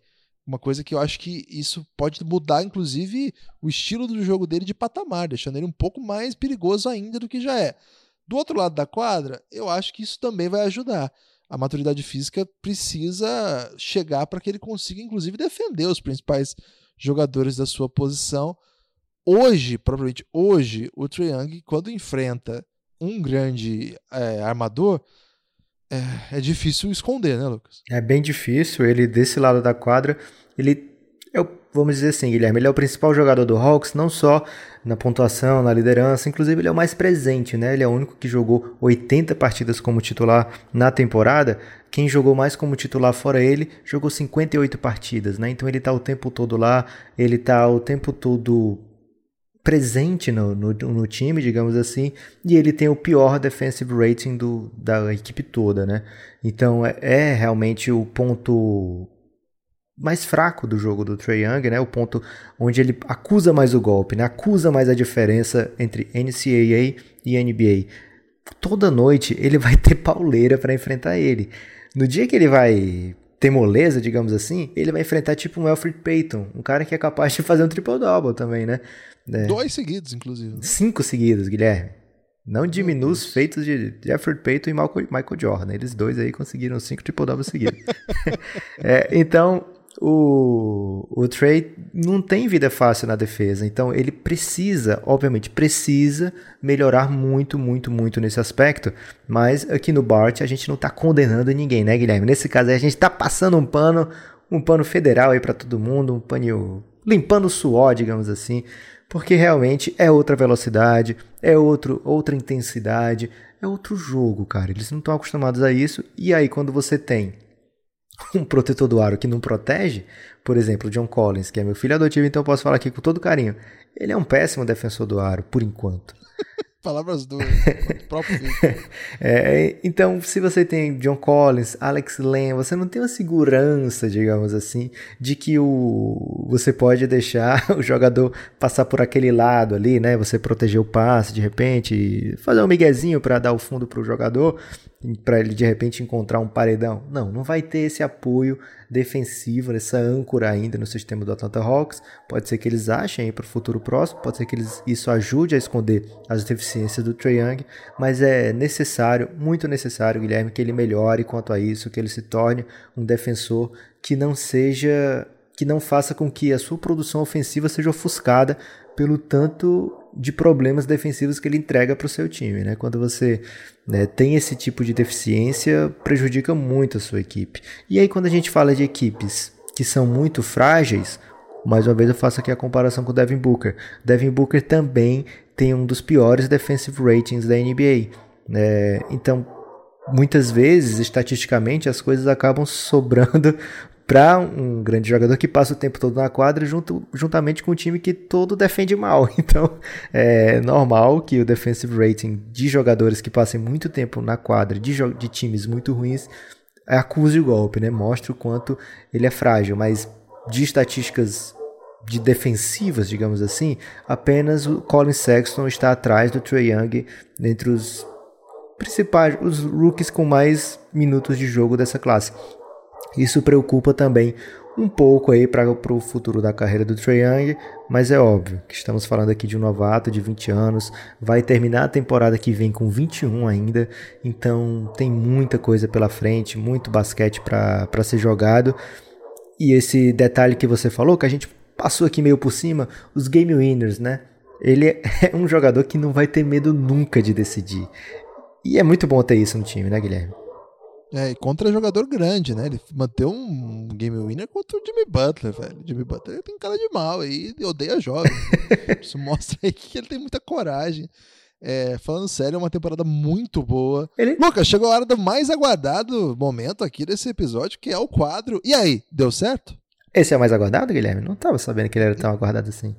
Uma coisa que eu acho que isso pode mudar, inclusive, o estilo do jogo dele de patamar, deixando ele um pouco mais perigoso ainda do que já é. Do outro lado da quadra, eu acho que isso também vai ajudar. A maturidade física precisa chegar para que ele consiga, inclusive, defender os principais jogadores da sua posição. Hoje, provavelmente hoje, o Young, quando enfrenta um grande é, armador, é, é difícil esconder, né, Lucas? É bem difícil. Ele, desse lado da quadra, ele é o, vamos dizer assim, Guilherme, ele é o principal jogador do Hawks, não só na pontuação, na liderança, inclusive ele é o mais presente, né? Ele é o único que jogou 80 partidas como titular na temporada. Quem jogou mais como titular fora ele, jogou 58 partidas, né? Então ele tá o tempo todo lá, ele tá o tempo todo presente no, no, no, time, digamos assim, e ele tem o pior defensive rating do, da equipe toda, né? Então é, é realmente o ponto mais fraco do jogo do Trey Young, né? O ponto onde ele acusa mais o golpe, né? Acusa mais a diferença entre NCAA e NBA. Toda noite ele *laughs* vai ter pauleira para enfrentar ele. No dia que ele vai ter moleza, digamos assim, ele vai enfrentar tipo um Alfred Payton, um cara que é capaz de fazer um triple-double também, né? É. Dois seguidos, inclusive. Né? Cinco seguidos, Guilherme. Não diminui os feitos de Jeffrey Payton e Michael Jordan. Eles dois aí conseguiram cinco triple-doubles seguidos. *laughs* é, então, o, o Trey não tem vida fácil na defesa. Então, ele precisa, obviamente, precisa melhorar muito, muito, muito nesse aspecto. Mas aqui no Bart, a gente não está condenando ninguém, né, Guilherme? Nesse caso aí, a gente está passando um pano, um pano federal aí para todo mundo, um paninho limpando o suor, digamos assim porque realmente é outra velocidade, é outro, outra intensidade, é outro jogo, cara. Eles não estão acostumados a isso. E aí, quando você tem um protetor do aro que não protege, por exemplo, John Collins, que é meu filho adotivo, então eu posso falar aqui com todo carinho. Ele é um péssimo defensor do aro, por enquanto. Palavras do *laughs* próprio é, então, se você tem John Collins, Alex Len, você não tem uma segurança, digamos assim, de que o você pode deixar *laughs* o jogador passar por aquele lado ali, né? Você proteger o passe de repente, fazer um miguezinho para dar o fundo para o jogador para ele de repente encontrar um paredão. Não, não vai ter esse apoio defensivo, essa âncora ainda no sistema do Atlanta Hawks. Pode ser que eles achem para o futuro próximo, pode ser que eles, isso ajude a esconder as deficiências do Trae Young, mas é necessário, muito necessário, Guilherme, que ele melhore quanto a isso, que ele se torne um defensor que não seja que não faça com que a sua produção ofensiva seja ofuscada pelo tanto de problemas defensivos que ele entrega para o seu time. Né? Quando você né, tem esse tipo de deficiência, prejudica muito a sua equipe. E aí, quando a gente fala de equipes que são muito frágeis, mais uma vez eu faço aqui a comparação com o Devin Booker. Devin Booker também tem um dos piores defensive ratings da NBA. Né? Então, muitas vezes, estatisticamente, as coisas acabam *laughs* sobrando para um grande jogador que passa o tempo todo na quadra junto, juntamente com um time que todo defende mal. *laughs* Então é normal que o defensive rating de jogadores que passem muito tempo na quadra de, de times muito ruins acuse o golpe, né? Mostre o quanto ele é frágil, mas de estatísticas de defensivas, digamos assim, apenas o Colin Sexton está atrás do Trey Young entre os principais, os rookies com mais minutos de jogo dessa classe. Isso preocupa também um pouco aí para o futuro da carreira do Trae Young, mas é óbvio que estamos falando aqui de um novato de 20 anos, vai terminar a temporada que vem com 21 ainda, então tem muita coisa pela frente, muito basquete para ser jogado. E esse detalhe que você falou, que a gente passou aqui meio por cima, os game winners, né? Ele *laughs* é um jogador que não vai ter medo nunca de decidir. E é muito bom ter isso no time, né, Guilherme? É, contra jogador grande, né? Ele manteve um game winner contra o Jimmy Butler, velho. Jimmy Butler tem cara de mal aí, odeia jovem. *laughs* Isso mostra aí que ele tem muita coragem. É, falando sério, é uma temporada muito boa. Ele... Lucas, chegou a hora do mais aguardado momento aqui desse episódio, que é o quadro. E aí, deu certo? Esse é o mais aguardado, Guilherme? Não tava sabendo que ele era tão aguardado assim.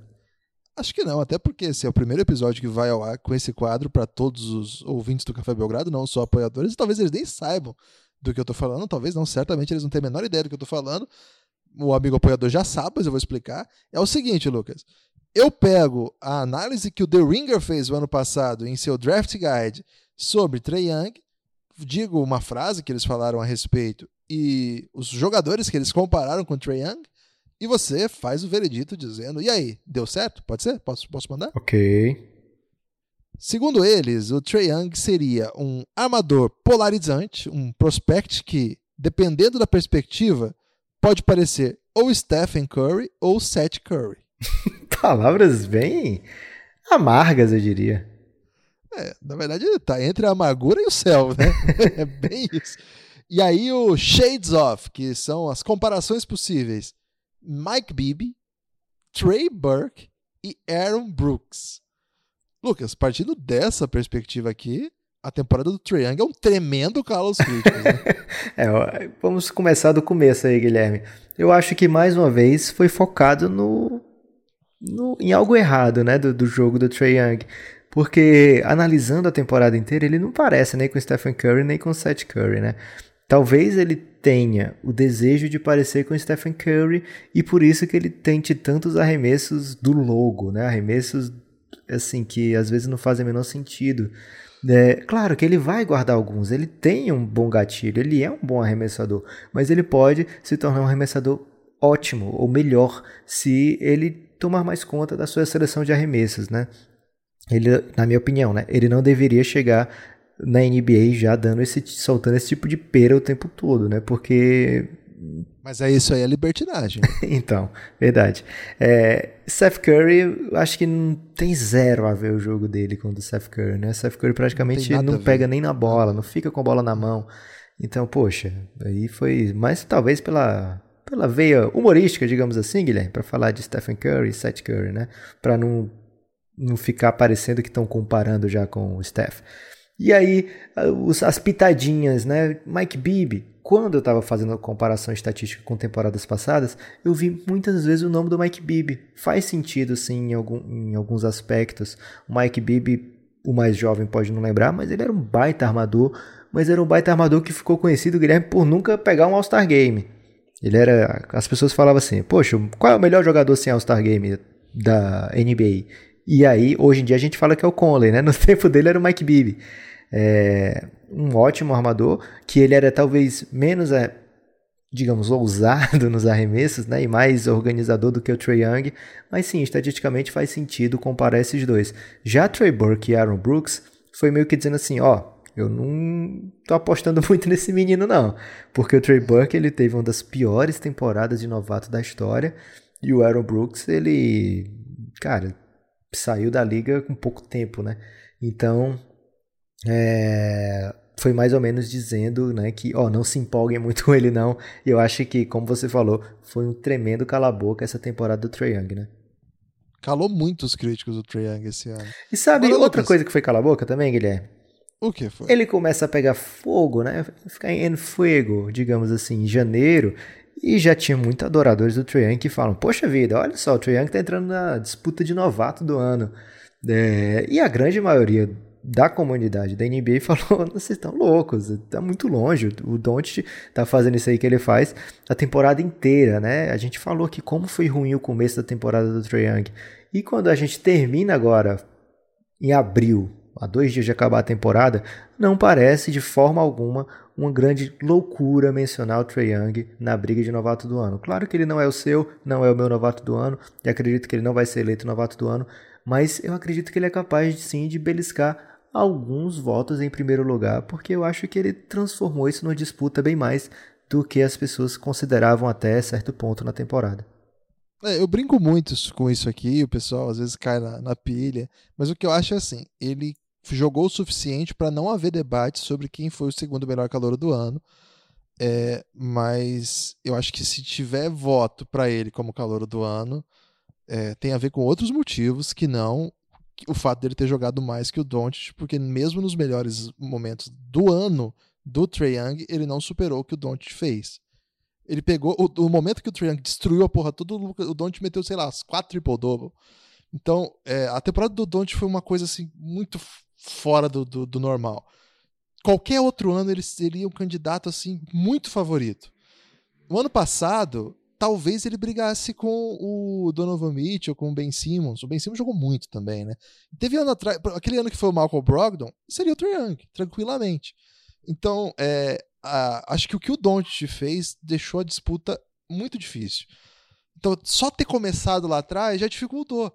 Acho que não, até porque esse é o primeiro episódio que vai ao ar com esse quadro para todos os ouvintes do Café Belgrado, não só apoiadores, e talvez eles nem saibam do que eu tô falando, talvez não, certamente eles não têm a menor ideia do que eu tô falando. O amigo apoiador já sabe, mas eu vou explicar. É o seguinte, Lucas. Eu pego a análise que o The Ringer fez o ano passado em seu Draft Guide sobre Trey Young, digo uma frase que eles falaram a respeito e os jogadores que eles compararam com Trey Young, e você faz o veredito dizendo: e aí, deu certo? Pode ser? Posso, posso mandar? Ok. Segundo eles, o Trae Young seria um armador polarizante, um prospect que, dependendo da perspectiva, pode parecer ou Stephen Curry ou Seth Curry. *laughs* Palavras bem amargas, eu diria. É, na verdade, tá entre a amargura e o céu, né? *laughs* é bem isso. E aí o Shades of, que são as comparações possíveis. Mike Bibby, Trey Burke e Aaron Brooks. Lucas, partindo dessa perspectiva aqui, a temporada do Triangle é um tremendo Carlos *laughs* críticos, né? é, vamos começar do começo aí, Guilherme. Eu acho que mais uma vez foi focado no, no em algo errado, né, do, do jogo do Trae Young. Porque analisando a temporada inteira, ele não parece nem com Stephen Curry nem com Seth Curry, né? Talvez ele tenha o desejo de parecer com Stephen Curry e por isso que ele tente tantos arremessos do logo, né? Arremessos assim que às vezes não fazem o menor sentido. É, claro que ele vai guardar alguns, ele tem um bom gatilho, ele é um bom arremessador, mas ele pode se tornar um arremessador ótimo ou melhor se ele tomar mais conta da sua seleção de arremessos, né? Ele, na minha opinião, né, ele não deveria chegar na NBA já dando esse, soltando esse tipo de pera o tempo todo, né? Porque mas é isso aí, é libertinagem. *laughs* então, verdade. É, Seth Curry, acho que não tem zero a ver o jogo dele com o do Seth Curry, né? Seth Curry praticamente não, não pega nem na bola, não fica com a bola na mão. Então, poxa, aí foi. Mas talvez pela, pela veia humorística, digamos assim, Guilherme, para falar de Stephen Curry e Seth Curry, né? Para não, não ficar parecendo que estão comparando já com o Steph. E aí, as pitadinhas, né? Mike Bibby, quando eu estava fazendo a comparação estatística com temporadas passadas, eu vi muitas vezes o nome do Mike Bibby. Faz sentido, sim, em, algum, em alguns aspectos. O Mike Bibby o mais jovem pode não lembrar, mas ele era um baita armador, mas era um baita armador que ficou conhecido, Guilherme, por nunca pegar um All-Star Game. Ele era. As pessoas falavam assim: Poxa, qual é o melhor jogador sem All-Star Game da NBA? E aí, hoje em dia, a gente fala que é o Conley, né? *laughs* No tempo dele era o Mike Bibby. É, um ótimo armador, que ele era talvez menos, é, digamos, ousado *laughs* nos arremessos, né? E mais organizador do que o Trey Young. Mas sim, estatisticamente faz sentido comparar esses dois. Já Trey Burke e Aaron Brooks foi meio que dizendo assim, ó, eu não tô apostando *laughs* muito nesse menino não, porque o Trey Burke ele teve uma das piores temporadas de novato da história e o Aaron Brooks ele, cara, saiu da liga com pouco tempo, né? Então, é, foi mais ou menos dizendo, né, que, ó, não se empolguem muito *laughs* com ele não. E eu acho que, como você falou, foi um tremendo cala-boca essa temporada do Trae Young, né? Calou muito os críticos do Trae Young esse ano. E sabe Agora, outra Lucas, coisa que foi cala-boca também, Guilherme? O que foi? Ele começa a pegar fogo, né? Ficar em fuego, digamos assim, em janeiro. E já tinha muitos adoradores do Trae Young que falam: Poxa vida, olha só, o Trae Young tá entrando na disputa de novato do ano. É, e a grande maioria da comunidade da NBA *laughs* falou: vocês estão loucos, tá muito longe. O Doncic tá fazendo isso aí que ele faz a temporada inteira, né? A gente falou que como foi ruim o começo da temporada do Trae Young. E quando a gente termina agora em abril, a dois dias de acabar a temporada, não parece de forma alguma uma grande loucura mencionar o Trae Young na briga de novato do ano. Claro que ele não é o seu, não é o meu novato do ano, e acredito que ele não vai ser eleito novato do ano, mas eu acredito que ele é capaz sim de beliscar alguns votos em primeiro lugar, porque eu acho que ele transformou isso numa disputa bem mais do que as pessoas consideravam até certo ponto na temporada. É, eu brinco muito com isso aqui, o pessoal às vezes cai na, na pilha, mas o que eu acho é assim, ele jogou o suficiente para não haver debate sobre quem foi o segundo melhor calor do ano. É, mas eu acho que se tiver voto para ele como calor do ano, é, tem a ver com outros motivos que não o fato dele ter jogado mais que o Doncic, porque mesmo nos melhores momentos do ano do Trae Young, ele não superou o que o Doncic fez. Ele pegou o, o momento que o Trae Young destruiu a porra toda, o Doncic meteu, sei lá, as quatro triple-double. Então, é, a temporada do Doncic foi uma coisa assim muito fora do, do, do, normal. Qualquer outro ano ele seria um candidato assim muito favorito. O ano passado, talvez ele brigasse com o Donovan Mitchell, com o Ben Simmons. O Ben Simmons jogou muito também, né? Teve ano atrás, aquele ano que foi o Malcolm Brogdon, seria o Trae Young, tranquilamente. Então, é, a, acho que o que o Doncic fez deixou a disputa muito difícil. Então, só ter começado lá atrás já dificultou.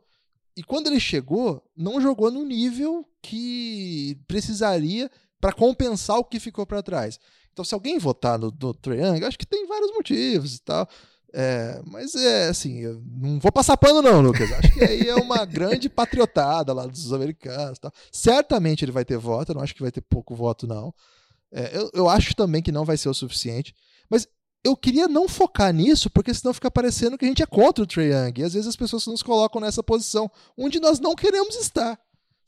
E quando ele chegou, não jogou no nível que precisaria para compensar o que ficou para trás. Então, se alguém votar no, no Trae Young, acho que tem vários motivos e tal. É, mas é assim, eu não vou passar pano, não, Lucas. Acho que aí é uma *laughs* grande patriotada lá dos americanos. Tal. Certamente ele vai ter voto, eu não acho que vai ter pouco voto, não. É, eu, eu acho também que não vai ser o suficiente. Mas eu queria não focar nisso, porque senão fica parecendo que a gente é contra o Trae Young. E às vezes as pessoas nos colocam nessa posição onde nós não queremos estar.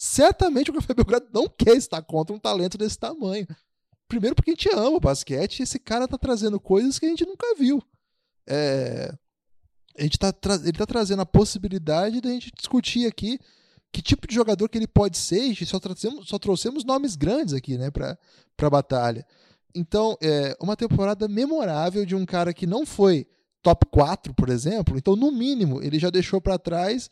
Certamente o Café Belgrado não quer estar contra um talento desse tamanho. Primeiro porque a gente ama o basquete e esse cara tá trazendo coisas que a gente nunca viu é, a gente tá ele está trazendo a possibilidade de a gente discutir aqui que tipo de jogador que ele pode ser, e só trouxemos, só trouxemos nomes grandes aqui, né, para a batalha. Então, é uma temporada memorável de um cara que não foi top 4, por exemplo, então, no mínimo, ele já deixou para trás,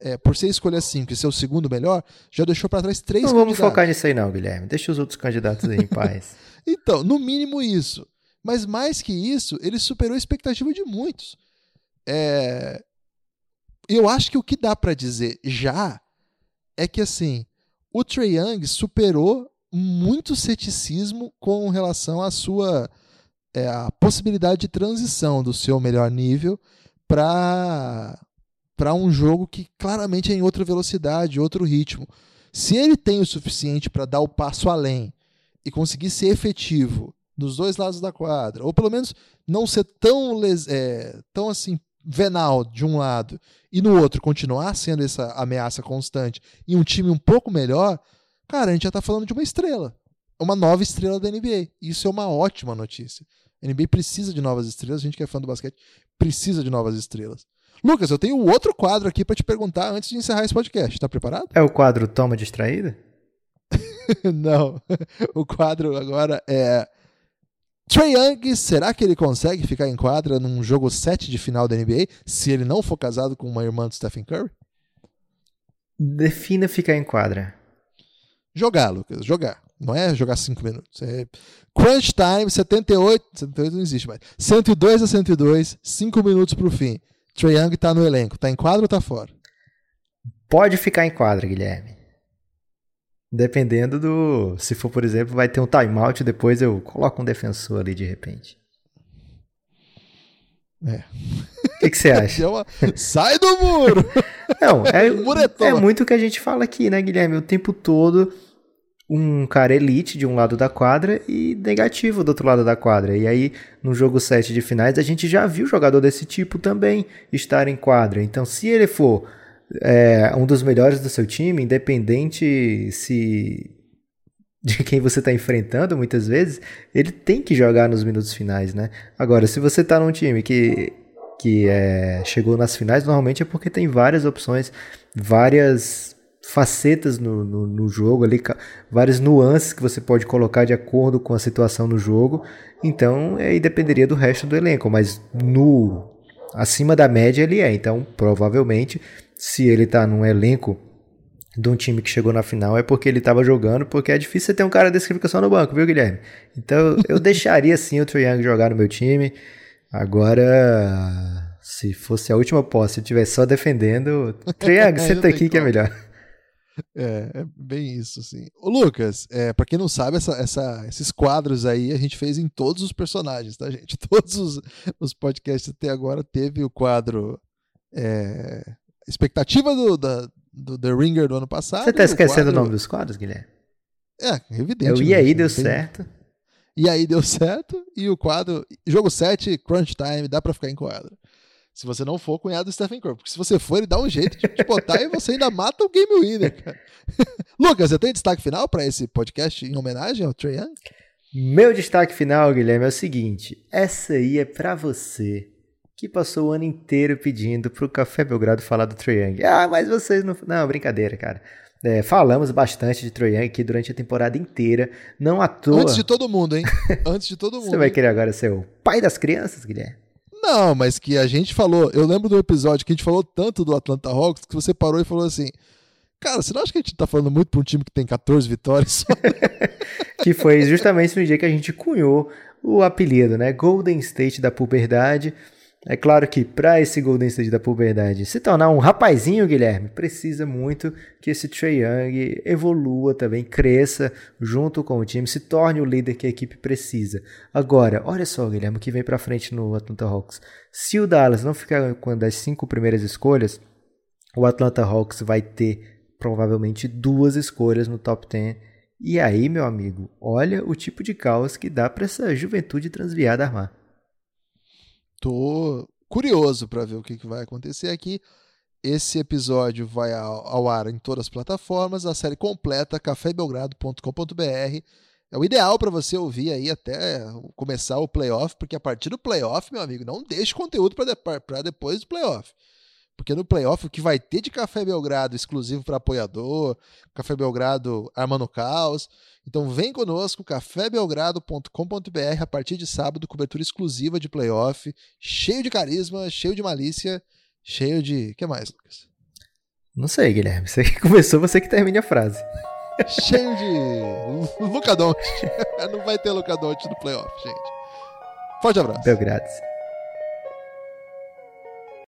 é, por ser escolha 5 e ser o segundo melhor, já deixou para trás três Não vamos focar nisso aí não, Guilherme. Deixa os outros candidatos aí em *laughs* paz. então, no mínimo isso. Mas mais que isso, ele superou a expectativa de muitos. É... Eu acho que o que dá para dizer já é que assim, o Trae Young superou muito ceticismo com relação à sua é, a possibilidade de transição do seu melhor nível para para um jogo que claramente é em outra velocidade, outro ritmo. Se ele tem o suficiente para dar o passo além e conseguir ser efetivo dos dois lados da quadra, ou pelo menos não ser tão, é, tão assim venal de um lado e no outro continuar sendo essa ameaça constante e um time um pouco melhor, cara, a gente já está falando de uma estrela, uma nova estrela da NBA. Isso é uma ótima notícia. A NBA precisa de novas estrelas, a gente que é fã do basquete precisa de novas estrelas. Lucas, eu tenho outro quadro aqui para te perguntar antes de encerrar esse podcast. Tá preparado? É o quadro Toma Distraída? *laughs* Não. O quadro agora é. Trey Young, será que ele consegue ficar em quadra num jogo 7 de final da NBA se ele não for casado com uma irmã do Stephen Curry? Defina ficar em quadra. Jogar, Lucas, jogar. Não é jogar 5 minutos. É crunch time, 78. 78 não existe mais. 102 a 102, 5 minutos pro fim. Trey Young tá no elenco. Tá em quadra ou tá fora? Pode ficar em quadra, Guilherme. Dependendo do. Se for, por exemplo, vai ter um timeout, depois eu coloco um defensor ali de repente. É. O que, que você *laughs* acha? Uma... Sai do muro! Não, é, *laughs* é, é muito o que a gente fala aqui, né, Guilherme? O tempo todo um cara elite de um lado da quadra e negativo do outro lado da quadra. E aí, no jogo 7 de finais, a gente já viu jogador desse tipo também estar em quadra. Então, se ele for é, um dos melhores do seu time, independente se de quem você está enfrentando, muitas vezes, ele tem que jogar nos minutos finais, né? Agora, se você está num time que, que é, chegou nas finais, normalmente é porque tem várias opções, várias facetas no, no, no, jogo ali, várias nuances que você pode colocar de acordo com a situação no jogo. Então, aí dependeria do resto do elenco, mas no acima da média ele é. Então, provavelmente, se ele está num elenco de um time que chegou na final é porque ele estava jogando, porque é difícil você ter um cara desse que fica só no banco, viu, Guilherme? Então eu *laughs* deixaria sim o Trae Young jogar no meu time. Agora, se fosse a última posse eu estivesse só defendendo, *laughs* Trae Young, senta aqui que é melhor. É, é bem isso, assim. Ô, Lucas, é, para quem não sabe, essa, essa, esses quadros aí a gente fez em todos os personagens, tá, gente? *laughs* Todos os, os podcasts até agora teve o quadro é, expectativa do, da, do The Ringer do ano passado. Você tá esquecendo quadro... o nome dos quadros, Guilherme? É, evidente. Eu, e aí deu certo. E aí deu certo. E o quadro. Jogo 7, Crunch Time, dá pra ficar em quadro. Se você não for cunhado do Stephen Curry. Porque se você for, ele dá um jeito de te botar e você ainda mata o Game Winner, cara. *laughs* Lucas, você tem destaque final para esse podcast em homenagem ao Trae Young? Meu destaque final, Guilherme, é o seguinte. Essa aí é para você que passou o ano inteiro pedindo pro Café Belgrado falar do Trae Young. Ah, mas vocês não... Não, brincadeira, cara. É, falamos bastante de Trae Young aqui durante a temporada inteira. Não à toa... Antes de todo mundo, hein? Antes de todo mundo. *laughs* Você vai querer agora ser o pai das crianças, Guilherme? Não, mas que a gente falou... Eu lembro do episódio que a gente falou tanto do Atlanta Hawks que você parou e falou assim... Cara, você não acha que a gente tá falando muito pra um time que tem 14 vitórias? *laughs* que foi justamente no dia que a gente cunhou o apelido, né? Golden State da puberdade. É claro que para esse Golden State da puberdade se tornar um rapazinho, Guilherme, precisa muito que esse Trey Young evolua também, cresça junto com o time, se torne o líder que a equipe precisa. Agora, olha só, Guilherme, o que vem para frente no Atlanta Hawks. Se o Dallas não ficar com uma das cinco primeiras escolhas, o Atlanta Hawks vai ter provavelmente duas escolhas no top 10. E aí, meu amigo, olha o tipo de caos que dá para essa juventude transviada armar tô curioso para ver o que, que vai acontecer aqui. Esse episódio vai ao, ao, ar em todas as plataformas, a série completa, cafébelgrado.com.br. É o ideal para você ouvir aí até começar o playoff, porque a partir do playoff, meu amigo, não deixe conteúdo para de, depois do playoff. Porque no playoff o que vai ter de Café Belgrado exclusivo para apoiador, Café Belgrado armando caos. Então vem conosco, cafébelgrado.com.br a partir de sábado, cobertura exclusiva de playoff, cheio de carisma, cheio de malícia, cheio de. O que mais, Lucas? Não sei, Guilherme. Você que começou, você que termine a frase. cheio de. Lucadonte. *laughs* Não vai ter Lucadonte no playoff, gente. Forte abraço. Belgrado.